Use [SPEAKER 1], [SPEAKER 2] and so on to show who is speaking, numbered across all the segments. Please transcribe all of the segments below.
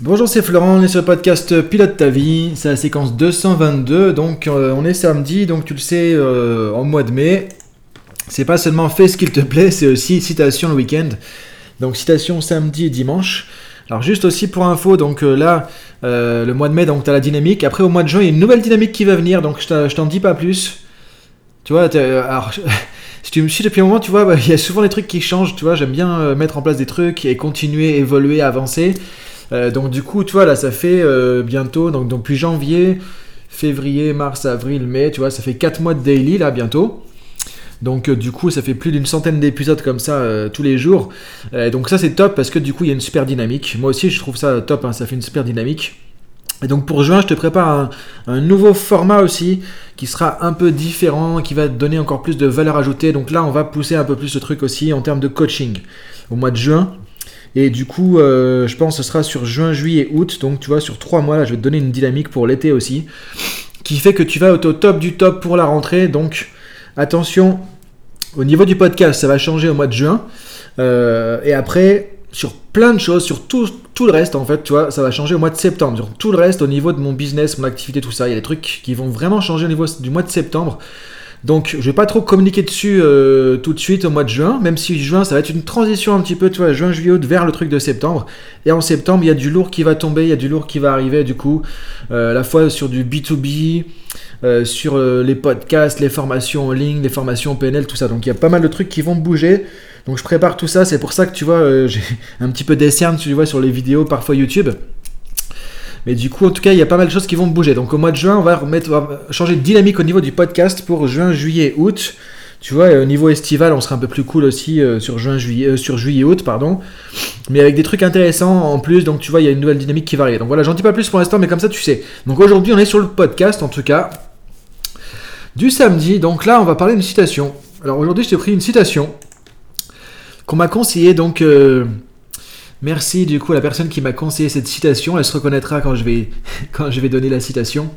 [SPEAKER 1] Bonjour, c'est Florent, on est sur le podcast Pilote ta vie, c'est la séquence 222, donc euh, on est samedi, donc tu le sais, euh, en mois de mai. C'est pas seulement fais ce qu'il te plaît, c'est aussi citation le week-end. Donc citation samedi et dimanche. Alors juste aussi pour info, donc euh, là, le mois de mai, donc tu as la dynamique. Après au mois de juin, il y a une nouvelle dynamique qui va venir, donc je t'en dis pas plus. Tu vois, alors si tu me suis depuis un moment, tu vois, bah, il y a souvent des trucs qui changent, tu vois, j'aime bien mettre en place des trucs et continuer, évoluer, avancer. Euh, donc du coup, tu vois, là, ça fait euh, bientôt, donc, depuis janvier, février, mars, avril, mai, tu vois, ça fait 4 mois de daily, là, bientôt. Donc euh, du coup, ça fait plus d'une centaine d'épisodes comme ça tous les jours. donc ça, c'est top parce que du coup, il y a une super dynamique. Moi aussi, je trouve ça top, hein, ça fait une super dynamique. Et donc pour juin, je te prépare un, un, nouveau format aussi qui sera un peu différent, qui va donner encore plus de valeur ajoutée. Donc là, on va pousser un peu plus ce truc aussi en termes de coaching. Au mois de juin, et du coup, euh, je pense que ce sera sur juin, juillet, août. Donc, tu vois, sur trois mois, là, je vais te donner une dynamique pour l'été aussi. Qui fait que tu vas au top du top pour la rentrée. Donc, attention, au niveau du podcast, ça va changer au mois de juin. Euh, et après, sur plein de choses, sur tout, tout, le reste, en fait, tu vois, ça va changer au mois de septembre. Sur tout le reste, au niveau de mon business, mon activité, tout ça, il y a des trucs qui vont vraiment changer au niveau du mois de septembre. Donc je vais pas trop communiquer dessus euh, tout de suite au mois de juin, même si juin ça va être une transition un petit peu, tu vois, juin, juillet, vers le truc de septembre. Et en septembre, il y a du lourd qui va tomber, il y a du lourd qui va arriver du coup, euh, à la fois sur du B2B, euh, sur les podcasts, les formations en ligne, les formations PNL, tout ça. Donc il y a pas mal de trucs qui vont bouger. Donc je prépare tout ça, c'est pour ça que tu vois, j'ai un petit peu d'esserne, tu vois, sur les vidéos, parfois YouTube. Mais du coup, en tout cas, il y a pas mal de choses qui vont bouger. Donc au mois de juin, on va, remettre, changer de dynamique au niveau du podcast pour juin, juillet, août. Tu vois, au niveau estival, on sera un peu plus cool aussi euh, sur juin, juillet, euh, sur juillet, août, pardon. Mais avec des trucs intéressants en plus. Donc tu vois, il y a une nouvelle dynamique qui va arriver. Donc voilà, j'en dis pas plus pour l'instant, mais comme ça, tu sais. Donc aujourd'hui, on est sur le podcast, en tout cas, du samedi. Donc là, on va parler d'une citation. Alors aujourd'hui, je t'ai pris une citation qu'on m'a conseillé donc. Euh, Merci du coup à la personne qui m'a conseillé cette citation. Elle se reconnaîtra quand je vais, quand je vais donner la citation.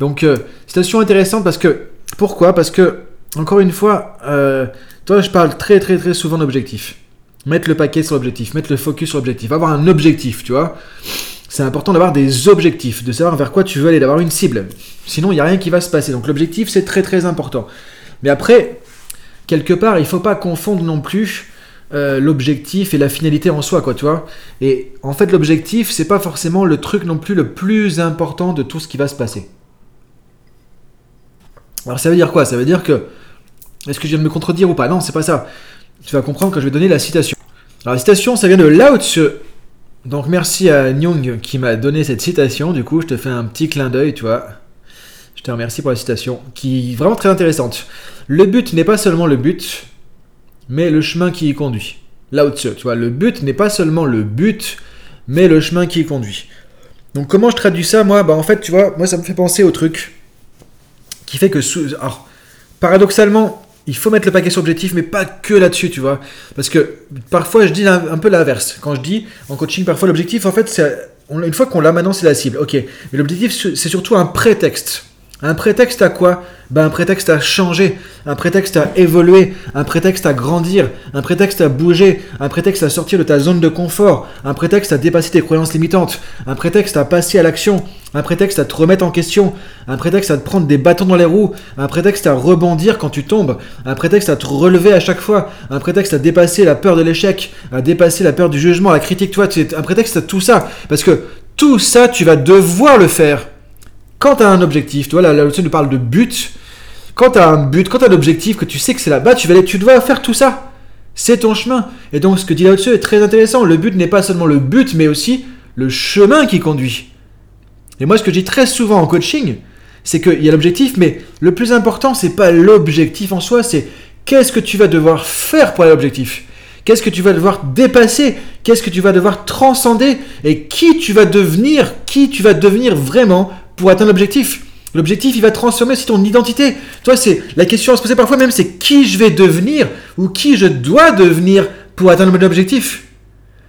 [SPEAKER 1] Donc, euh, citation intéressante parce que. Pourquoi? Parce que, encore une fois, euh, toi, je parle très très très souvent d'objectif. Mettre le paquet sur l'objectif, mettre le focus sur l'objectif, avoir un objectif, tu vois. C'est important d'avoir des objectifs, de savoir vers quoi tu veux aller, d'avoir une cible. Sinon, il n'y a rien qui va se passer. Donc, l'objectif, c'est très très important. Mais après, quelque part, il ne faut pas confondre non plus euh, l'objectif et la finalité en soi, quoi, tu vois. Et en fait, l'objectif, c'est pas forcément le truc non plus le plus important de tout ce qui va se passer. Alors, ça veut dire quoi? Ça veut dire que. Est-ce que je viens de me contredire ou pas? Non, c'est pas ça. Tu vas comprendre quand je vais donner la citation. Alors, la citation, ça vient de Lao Tzu. Donc, merci à Nyong qui m'a donné cette citation. Du coup, je te fais un petit clin d'œil, tu vois. Je te remercie pour la citation, qui est vraiment très intéressante. Le but n'est pas seulement le but, mais le chemin qui y conduit. Là tu vois, le but n'est pas seulement le but, mais le chemin qui y conduit. Donc comment je traduis ça, moi? Bah en fait, tu vois, moi ça me fait penser au truc qui fait que... Alors, paradoxalement, il faut mettre le paquet sur l'objectif, mais pas que là-dessus, tu vois. Parce que parfois, je dis un, peu l'inverse. Quand je dis en coaching, parfois l'objectif, en fait, c'est... Une fois qu'on l'a maintenant, c'est la cible. Ok. Mais l'objectif, c'est surtout un prétexte. Un prétexte à quoi ben, Un prétexte à changer, un prétexte à évoluer, un prétexte à grandir, un prétexte à bouger, un prétexte à sortir de ta zone de confort, un prétexte à dépasser tes croyances limitantes, un prétexte à passer à l'action, un prétexte à te remettre en question, un prétexte à te prendre des bâtons dans les roues, un prétexte à rebondir quand tu tombes, un prétexte à te relever à chaque fois, un prétexte à dépasser la peur de l'échec, à dépasser la peur du jugement, la critique, toi, un prétexte à tout ça. Parce que tout ça, tu vas devoir le faire quand tu as un objectif, tu vois, la, leçon nous parle de but. Quand tu as un but, quand tu as un objectif, que tu sais que c'est là-bas, tu, vas tu dois faire tout ça. C'est ton chemin. Et donc, ce que dit là-dessus est très intéressant. Le but n'est pas seulement le but, mais aussi le chemin qui conduit. Et moi, ce que je dis très souvent en coaching, c'est qu'il y a l'objectif, mais le plus important, c'est pas l'objectif en soi, c'est qu'est-ce que tu vas devoir faire pour aller à l'objectif? Qu'est-ce que tu vas devoir dépasser? Qu'est-ce que tu vas devoir transcender? Et qui tu vas devenir? Qui tu vas devenir vraiment pour atteindre l'objectif. L'objectif, il va transformer aussi ton identité. Toi, c'est la question à se poser parfois même, c'est qui je vais devenir ou qui je dois devenir pour atteindre mon objectif.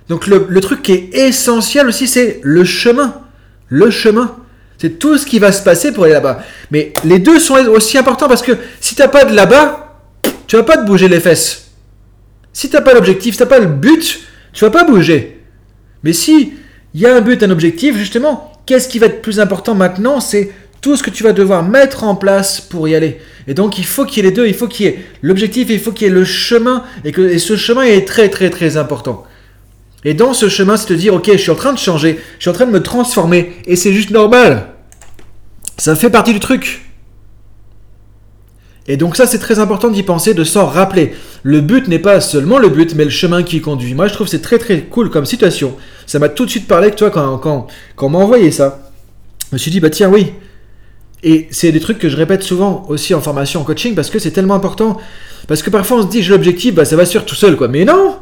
[SPEAKER 1] Donc le, truc qui est essentiel aussi, c'est le chemin. Le chemin. C'est tout ce qui va se passer pour aller là-bas. Mais les deux sont aussi importants parce que si tu n'as pas de là-bas, tu vas pas te bouger les fesses. Si tu n'as pas l'objectif, si tu n'as pas le but, tu vas pas bouger. Mais si il y a un but, un objectif, justement. Qu'est-ce qui va être plus important maintenant C'est tout ce que tu vas devoir mettre en place pour y aller. Et donc il faut qu'il y ait les deux, il faut qu'il y ait l'objectif, il faut qu'il y ait le chemin, et que ce chemin est très très très important. Et dans ce chemin, c'est de dire, ok, je suis en train de changer, je suis en train de me transformer, et c'est juste normal. Ça fait partie du truc. Et donc ça, c'est très important d'y penser, de s'en rappeler. Le but n'est pas seulement le but, mais le chemin qui conduit. Moi, je trouve c'est très très cool comme situation. Ça m'a tout de suite parlé toi, quand, quand, quand m'a envoyé ça, je me suis dit, bah tiens, oui. Et c'est des trucs que je répète souvent aussi en formation, en coaching, parce que c'est tellement important. Parce que parfois, on se dit, j'ai l'objectif, bah ça va se faire tout seul, quoi. Mais non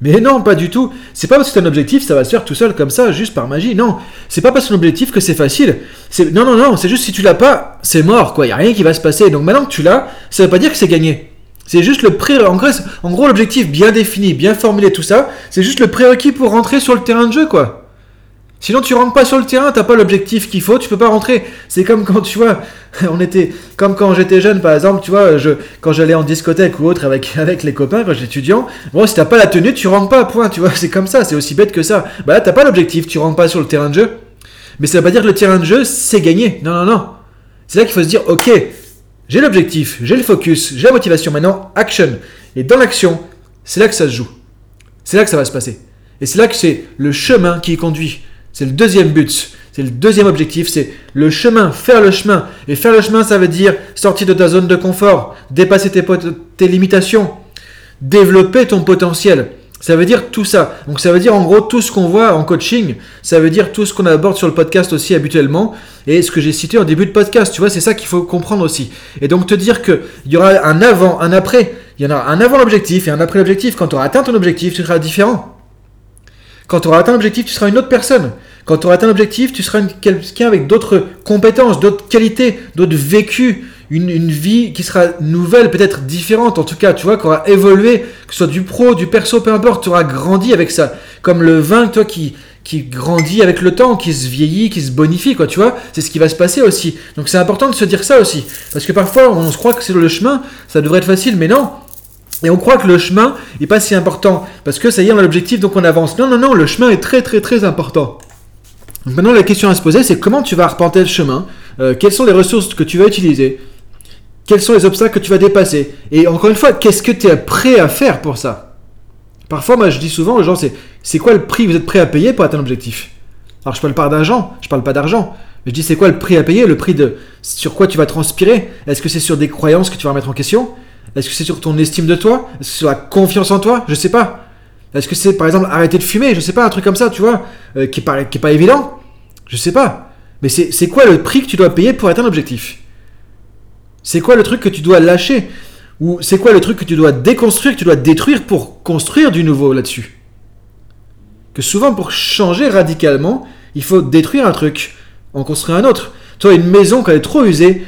[SPEAKER 1] mais non, pas du tout. C'est pas parce que c'est un objectif, ça va se faire tout seul comme ça, juste par magie. Non, c'est pas parce que c'est un objectif que c'est facile. C'est non, non, non. C'est juste si tu l'as pas, c'est mort, quoi. Y a rien qui va se passer. Donc maintenant que tu l'as, ça veut pas dire que c'est gagné. C'est juste le pré. En gros, en gros l'objectif bien défini, bien formulé, tout ça, c'est juste le prérequis pour rentrer sur le terrain de jeu, quoi. Sinon, tu rentres pas sur le terrain, t'as pas l'objectif qu'il faut, tu peux pas rentrer. C'est comme quand tu vois, on était, comme quand j'étais jeune, par exemple, tu vois, quand j'allais en discothèque ou autre avec, avec les copains, quand j'étais étudiant, bon, si t'as pas la tenue, tu rentres pas, point, tu vois, c'est comme ça, c'est aussi bête que ça. Bah là, t'as pas l'objectif, tu rentres pas sur le terrain de jeu. Mais ça veut pas dire que le terrain de jeu, c'est gagné. Non, non, non. C'est là qu'il faut se dire, ok, j'ai l'objectif, j'ai le focus, j'ai la motivation, maintenant, action. Et dans l'action, c'est là que ça se joue. C'est là que ça va se passer. Et c'est là que c'est le chemin qui conduit. C'est le deuxième but. C'est le deuxième objectif, c'est le chemin, faire le chemin. Et faire le chemin, ça veut dire sortir de ta zone de confort, dépasser tes, tes limitations, développer ton potentiel. Ça veut dire tout ça. Donc ça veut dire en gros tout ce qu'on voit en coaching, ça veut dire tout ce qu'on aborde sur le podcast aussi habituellement, et ce que j'ai cité en début de podcast, tu vois, c'est ça qu'il faut comprendre aussi. Et donc te dire qu'il y aura un avant, un après, il y en aura un avant l'objectif et un après l'objectif. Quand tu auras atteint ton objectif, tu seras différent. Quand tu auras atteint l'objectif, tu seras une autre personne. Quand tu auras atteint l'objectif, tu seras quelqu'un avec d'autres compétences, d'autres qualités, d'autres vécus, une, vie qui sera nouvelle, peut-être différente en tout cas, tu vois, qui aura évolué, que ce soit du pro, du perso, peu importe, tu auras grandi avec ça. Comme le vin, toi, qui, qui grandit avec le temps, qui se vieillit, qui se bonifie, quoi, tu vois, c'est ce qui va se passer aussi. Donc c'est important de se dire ça aussi. Parce que parfois, on se croit que c'est le chemin, ça devrait être facile, mais non, et on croit que le chemin n'est pas si important, parce que ça y est, on a l'objectif, donc on avance. Non, non, non, le chemin est très, très, très important. Donc maintenant, la question à se poser, c'est comment tu vas arpenter le chemin euh, Quelles sont les ressources que tu vas utiliser Quels sont les obstacles que tu vas dépasser Et encore une fois, qu'est-ce que tu es prêt à faire pour ça? Parfois, moi, je dis souvent aux gens, c'est, c'est quoi le prix que vous êtes prêt à payer pour atteindre l'objectif? Alors, je parle pas d'argent, je parle pas d'argent. Mais je dis, c'est quoi le prix à payer Le prix de sur quoi tu vas transpirer? Est-ce que c'est sur des croyances que tu vas remettre en question? Est-ce que c'est sur ton estime de toi? Est-ce que c'est sur la confiance en toi? Je sais pas. Est-ce que c'est par exemple arrêter de fumer? Je sais pas, un truc comme ça, tu vois, euh, qui, est pas évident. Je sais pas. Mais c'est quoi le prix que tu dois payer pour atteindre l'objectif? C'est quoi le truc que tu dois lâcher? Ou c'est quoi le truc que tu dois déconstruire, que tu dois détruire pour construire du nouveau là-dessus? Que souvent pour changer radicalement, il faut détruire un truc, en construire un autre. Toi, une maison, quand elle est trop usée,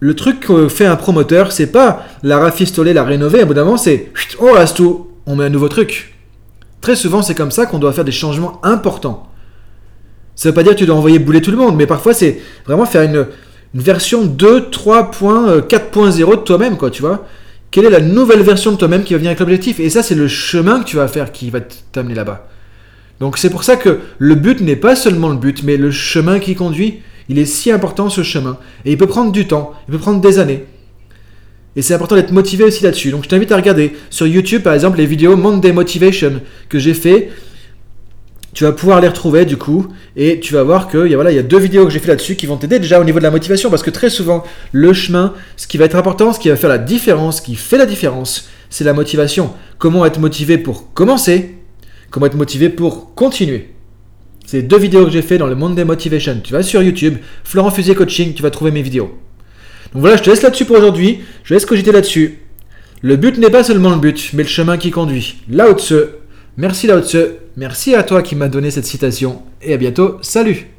[SPEAKER 1] le truc que fait un promoteur, c'est pas la rafistoler, la rénover, à bout d'un moment, c'est on reste tout, on met un nouveau truc. Très souvent, c'est comme ça qu'on doit faire des changements importants. Ça veut pas dire que tu dois envoyer bouler tout le monde, mais parfois, c'est vraiment faire une, version 2, 3.4.0 de toi-même, quoi, tu vois. Quelle est la nouvelle version de toi-même qui va venir avec l'objectif? Et ça, c'est le chemin que tu vas faire qui va t'amener là-bas. Donc, c'est pour ça que le but n'est pas seulement le but, mais le chemin qui conduit. Il est si important ce chemin. Et il peut prendre du temps, il peut prendre des années. Et c'est important d'être motivé aussi là-dessus. Donc je t'invite à regarder sur YouTube par exemple les vidéos Monday Motivation que j'ai fait. Tu vas pouvoir les retrouver du coup et tu vas voir qu'il y, a, voilà, il y a deux vidéos que j'ai fait là-dessus qui vont t'aider déjà au niveau de la motivation parce que très souvent le chemin, ce qui va être important, ce qui va faire la différence, ce qui fait la différence, c'est la motivation. Comment être motivé pour commencer, comment être motivé pour continuer? C'est deux vidéos que j'ai fait dans le Monday Motivation. Tu vas sur YouTube, Florent Fusier Coaching, tu vas trouver mes vidéos. Donc voilà, je te laisse là-dessus pour aujourd'hui. Je laisse cogiter là-dessus. Le but n'est pas seulement le but, mais le chemin qui conduit. Lao Tse. Merci Lao Tse. Merci à toi qui m'as donné cette citation. Et à bientôt. Salut